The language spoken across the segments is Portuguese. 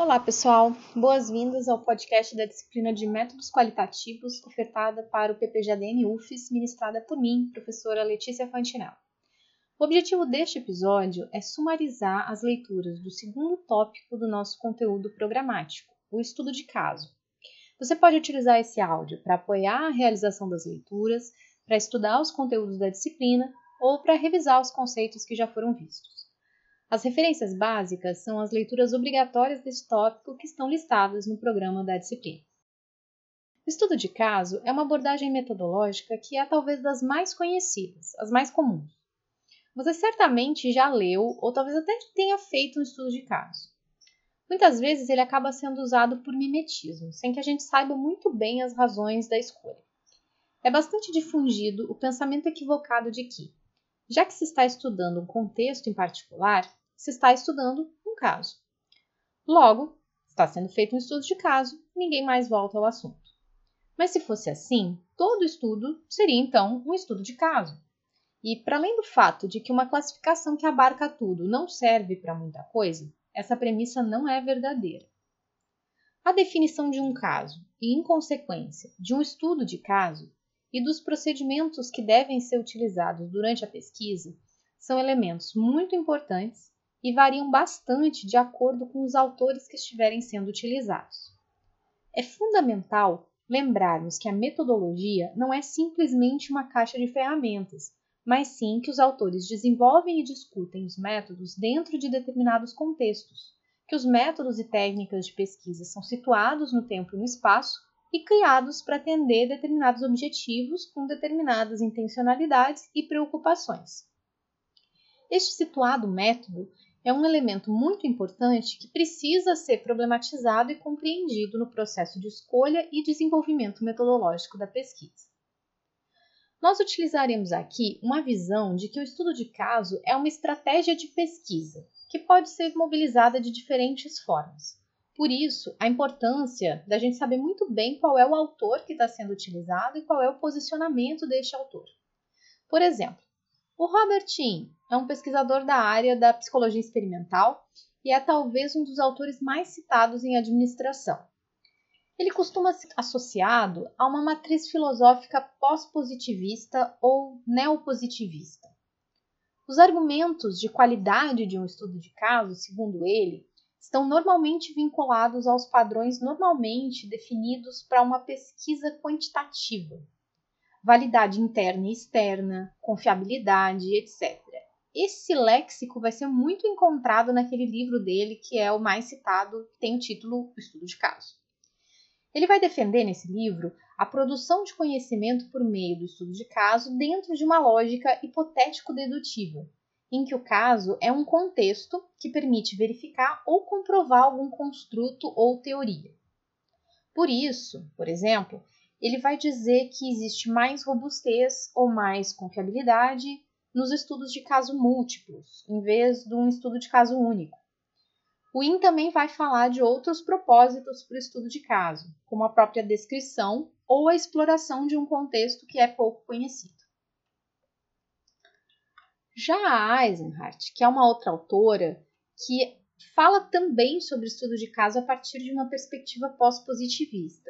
Olá, pessoal! Boas-vindas ao podcast da disciplina de Métodos Qualitativos ofertada para o PPJDN UFES, ministrada por mim, professora Letícia Fantinel. O objetivo deste episódio é sumarizar as leituras do segundo tópico do nosso conteúdo programático, o estudo de caso. Você pode utilizar esse áudio para apoiar a realização das leituras, para estudar os conteúdos da disciplina ou para revisar os conceitos que já foram vistos. As referências básicas são as leituras obrigatórias deste tópico que estão listadas no programa da disciplina. O estudo de caso é uma abordagem metodológica que é talvez das mais conhecidas, as mais comuns. Você certamente já leu ou talvez até tenha feito um estudo de caso. Muitas vezes ele acaba sendo usado por mimetismo, sem que a gente saiba muito bem as razões da escolha. É bastante difundido o pensamento equivocado de que, já que se está estudando um contexto em particular, se está estudando um caso. Logo, está sendo feito um estudo de caso, ninguém mais volta ao assunto. Mas se fosse assim, todo estudo seria então um estudo de caso. E para além do fato de que uma classificação que abarca tudo não serve para muita coisa, essa premissa não é verdadeira. A definição de um caso e, em consequência, de um estudo de caso e dos procedimentos que devem ser utilizados durante a pesquisa são elementos muito importantes e variam bastante de acordo com os autores que estiverem sendo utilizados. É fundamental lembrarmos que a metodologia não é simplesmente uma caixa de ferramentas mas sim que os autores desenvolvem e discutem os métodos dentro de determinados contextos, que os métodos e técnicas de pesquisa são situados no tempo e no espaço e criados para atender determinados objetivos com determinadas intencionalidades e preocupações. Este situado método é um elemento muito importante que precisa ser problematizado e compreendido no processo de escolha e desenvolvimento metodológico da pesquisa. Nós utilizaremos aqui uma visão de que o estudo de caso é uma estratégia de pesquisa que pode ser mobilizada de diferentes formas. Por isso, a importância da gente saber muito bem qual é o autor que está sendo utilizado e qual é o posicionamento deste autor. Por exemplo, o Robert Team é um pesquisador da área da psicologia experimental e é talvez um dos autores mais citados em administração. Ele costuma ser associado a uma matriz filosófica pós-positivista ou neopositivista. Os argumentos de qualidade de um estudo de caso, segundo ele, estão normalmente vinculados aos padrões normalmente definidos para uma pesquisa quantitativa. Validade interna e externa, confiabilidade, etc. Esse léxico vai ser muito encontrado naquele livro dele, que é o mais citado, que tem o título O Estudo de Caso. Ele vai defender nesse livro a produção de conhecimento por meio do estudo de caso dentro de uma lógica hipotético-dedutiva, em que o caso é um contexto que permite verificar ou comprovar algum construto ou teoria. Por isso, por exemplo, ele vai dizer que existe mais robustez ou mais confiabilidade nos estudos de caso múltiplos, em vez de um estudo de caso único. O IN também vai falar de outros propósitos para o estudo de caso, como a própria descrição ou a exploração de um contexto que é pouco conhecido. Já a Eisenhardt, que é uma outra autora que fala também sobre estudo de caso a partir de uma perspectiva pós-positivista,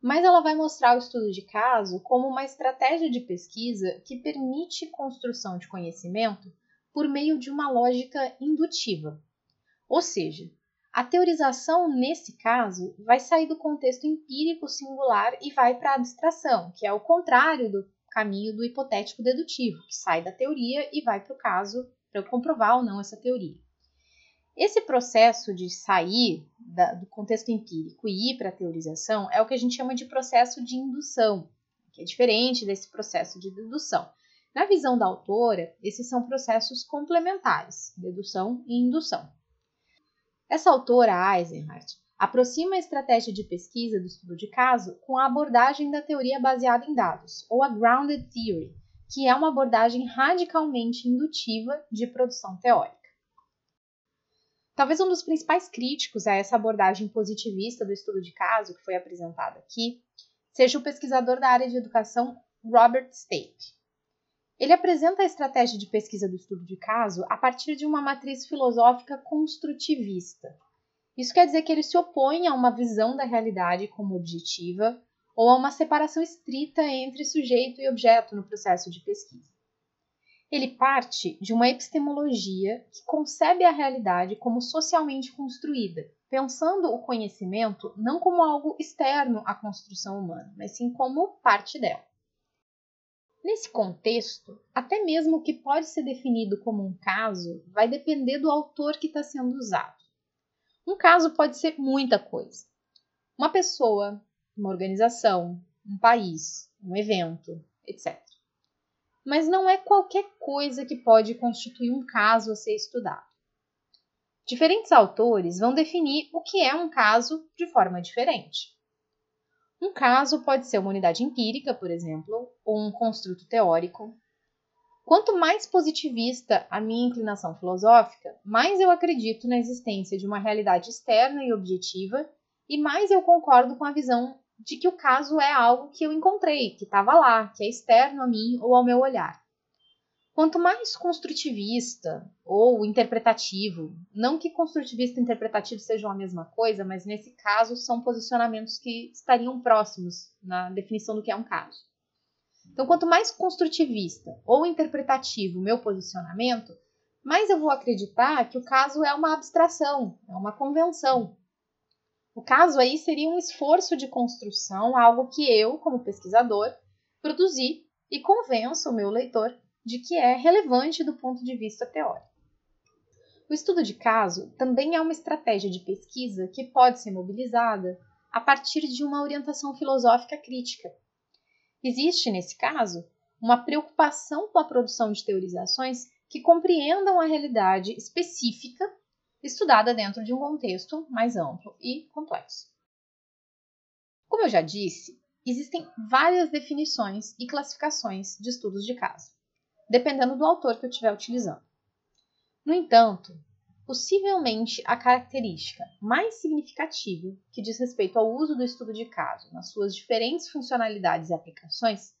mas ela vai mostrar o estudo de caso como uma estratégia de pesquisa que permite construção de conhecimento por meio de uma lógica indutiva, ou seja, a teorização, nesse caso, vai sair do contexto empírico singular e vai para a abstração, que é o contrário do caminho do hipotético dedutivo, que sai da teoria e vai para o caso para comprovar ou não essa teoria. Esse processo de sair da, do contexto empírico e ir para a teorização é o que a gente chama de processo de indução, que é diferente desse processo de dedução. Na visão da autora, esses são processos complementares, dedução e indução. Essa autora, Eisenhardt, aproxima a estratégia de pesquisa do estudo de caso com a abordagem da teoria baseada em dados, ou a Grounded Theory, que é uma abordagem radicalmente indutiva de produção teórica. Talvez um dos principais críticos a essa abordagem positivista do estudo de caso que foi apresentada aqui seja o pesquisador da área de educação Robert Stake. Ele apresenta a estratégia de pesquisa do estudo de caso a partir de uma matriz filosófica construtivista. Isso quer dizer que ele se opõe a uma visão da realidade como objetiva ou a uma separação estrita entre sujeito e objeto no processo de pesquisa. Ele parte de uma epistemologia que concebe a realidade como socialmente construída, pensando o conhecimento não como algo externo à construção humana, mas sim como parte dela. Nesse contexto, até mesmo o que pode ser definido como um caso vai depender do autor que está sendo usado. Um caso pode ser muita coisa. Uma pessoa, uma organização, um país, um evento, etc mas não é qualquer coisa que pode constituir um caso a ser estudado. Diferentes autores vão definir o que é um caso de forma diferente. Um caso pode ser uma unidade empírica, por exemplo, ou um construto teórico. Quanto mais positivista a minha inclinação filosófica, mais eu acredito na existência de uma realidade externa e objetiva, e mais eu concordo com a visão de que o caso é algo que eu encontrei, que estava lá, que é externo a mim ou ao meu olhar. Quanto mais construtivista ou interpretativo, não que construtivista e interpretativo sejam a mesma coisa, mas nesse caso são posicionamentos que estariam próximos na definição do que é um caso. Então, quanto mais construtivista ou interpretativo o meu posicionamento, mais eu vou acreditar que o caso é uma abstração, é uma convenção, o caso aí seria um esforço de construção, algo que eu, como pesquisador, produzi e convenço o meu leitor de que é relevante do ponto de vista teórico. O estudo de caso também é uma estratégia de pesquisa que pode ser mobilizada a partir de uma orientação filosófica crítica. Existe, nesse caso, uma preocupação com a produção de teorizações que compreendam a realidade específica estudada dentro de um contexto mais amplo e complexo. Como eu já disse, existem várias definições e classificações de estudos de caso, dependendo do autor que eu estiver utilizando. No entanto, possivelmente a característica mais significativa que diz respeito ao uso do estudo de caso nas suas diferentes funcionalidades e aplicações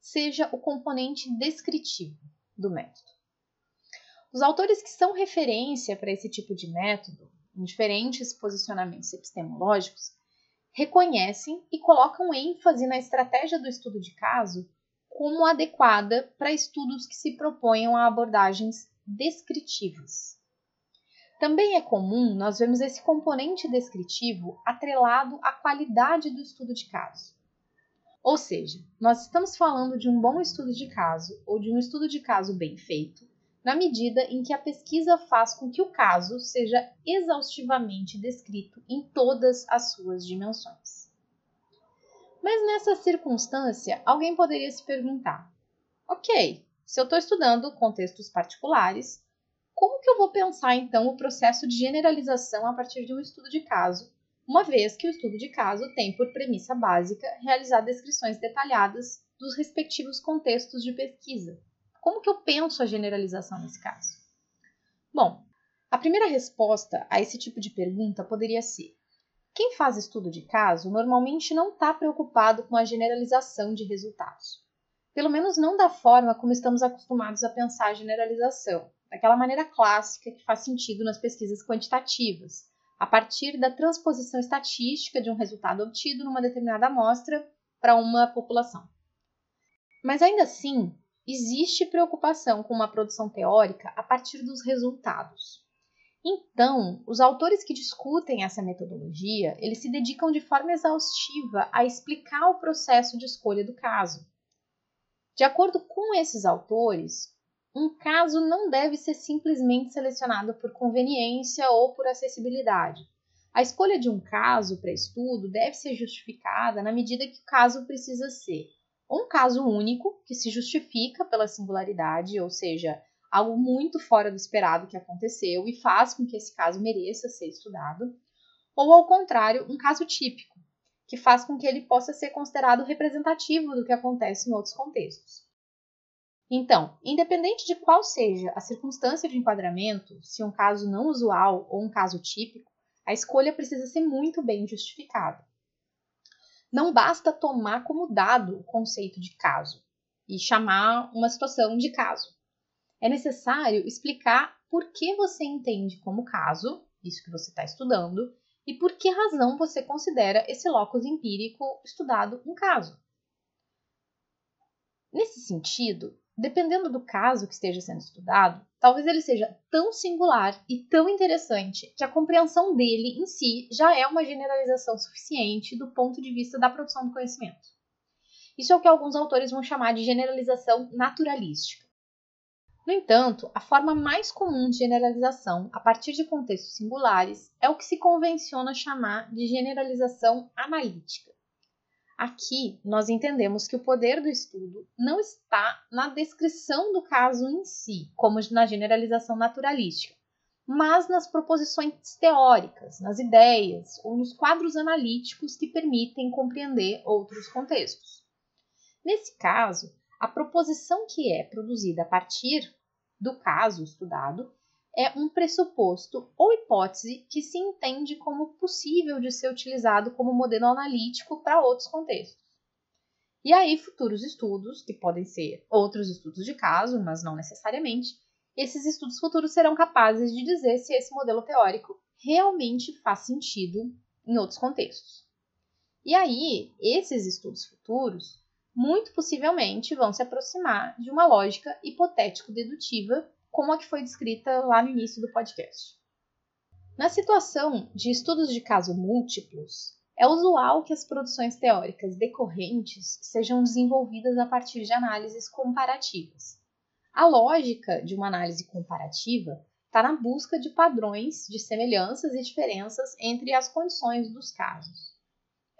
seja o componente descritivo do método. Os autores que são referência para esse tipo de método, em diferentes posicionamentos epistemológicos, reconhecem e colocam ênfase na estratégia do estudo de caso como adequada para estudos que se proponham a abordagens descritivas. Também é comum nós vermos esse componente descritivo atrelado à qualidade do estudo de caso. Ou seja, nós estamos falando de um bom estudo de caso ou de um estudo de caso bem feito na medida em que a pesquisa faz com que o caso seja exaustivamente descrito em todas as suas dimensões. Mas nessa circunstância, alguém poderia se perguntar: ok, se eu estou estudando contextos particulares, como que eu vou pensar então o processo de generalização a partir de um estudo de caso, uma vez que o estudo de caso tem por premissa básica realizar descrições detalhadas dos respectivos contextos de pesquisa? Como que eu penso a generalização nesse caso? Bom, a primeira resposta a esse tipo de pergunta poderia ser: quem faz estudo de caso normalmente não está preocupado com a generalização de resultados. Pelo menos não da forma como estamos acostumados a pensar a generalização, daquela maneira clássica que faz sentido nas pesquisas quantitativas, a partir da transposição estatística de um resultado obtido numa determinada amostra para uma população. Mas ainda assim, existe preocupação com uma produção teórica a partir dos resultados. Então, os autores que discutem essa metodologia, eles se dedicam de forma exaustiva a explicar o processo de escolha do caso. De acordo com esses autores, um caso não deve ser simplesmente selecionado por conveniência ou por acessibilidade. A escolha de um caso para estudo deve ser justificada na medida que o caso precisa ser um caso único que se justifica pela singularidade, ou seja, algo muito fora do esperado que aconteceu e faz com que esse caso mereça ser estudado, ou ao contrário, um caso típico, que faz com que ele possa ser considerado representativo do que acontece em outros contextos. Então, independente de qual seja a circunstância de enquadramento, se um caso não usual ou um caso típico, a escolha precisa ser muito bem justificada. Não basta tomar como dado o conceito de caso e chamar uma situação de caso. É necessário explicar por que você entende como caso isso que você está estudando e por que razão você considera esse locus empírico estudado um caso. Nesse sentido, dependendo do caso que esteja sendo estudado, talvez ele seja tão singular e tão interessante que a compreensão dele em si já é uma generalização suficiente do ponto de vista da produção do conhecimento. Isso é o que alguns autores vão chamar de generalização naturalística. No entanto, a forma mais comum de generalização a partir de contextos singulares é o que se convenciona chamar de generalização analítica. Aqui, nós entendemos que o poder do estudo não está na descrição do caso em si, como na generalização naturalística, mas nas proposições teóricas, nas ideias ou nos quadros analíticos que permitem compreender outros contextos. Nesse caso, a proposição que é produzida a partir do caso estudado é um pressuposto ou hipótese que se entende como possível de ser utilizado como modelo analítico para outros contextos. E aí, futuros estudos, que podem ser outros estudos de caso, mas não necessariamente, esses estudos futuros serão capazes de dizer se esse modelo teórico realmente faz sentido em outros contextos. E aí, esses estudos futuros, muito possivelmente, vão se aproximar de uma lógica hipotético-dedutiva como a que foi descrita lá no início do podcast. Na situação de estudos de caso múltiplos, é usual que as produções teóricas decorrentes sejam desenvolvidas a partir de análises comparativas. A lógica de uma análise comparativa está na busca de padrões de semelhanças e diferenças entre as condições dos casos.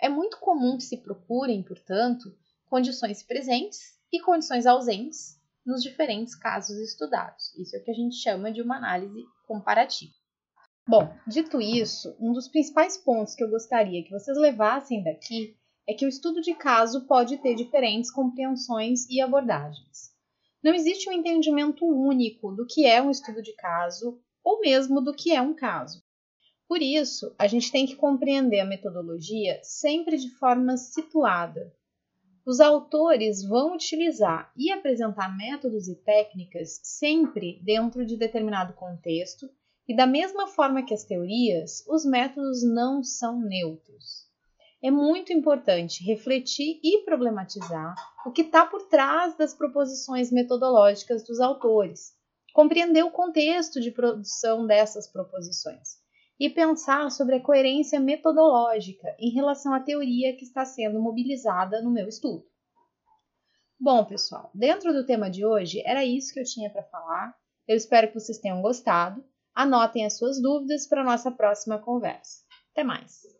É muito comum que se procurem, portanto, condições presentes e condições ausentes nos diferentes casos estudados. Isso é o que a gente chama de uma análise comparativa. Bom, dito isso, um dos principais pontos que eu gostaria que vocês levassem daqui é que o estudo de caso pode ter diferentes compreensões e abordagens. Não existe um entendimento único do que é um estudo de caso ou mesmo do que é um caso. Por isso, a gente tem que compreender a metodologia sempre de forma situada, os autores vão utilizar e apresentar métodos e técnicas sempre dentro de determinado contexto, e da mesma forma que as teorias, os métodos não são neutros. É muito importante refletir e problematizar o que está por trás das proposições metodológicas dos autores, compreender o contexto de produção dessas proposições e pensar sobre a coerência metodológica em relação à teoria que está sendo mobilizada no meu estudo. Bom, pessoal, dentro do tema de hoje era isso que eu tinha para falar. Eu espero que vocês tenham gostado. Anotem as suas dúvidas para a nossa próxima conversa. Até mais!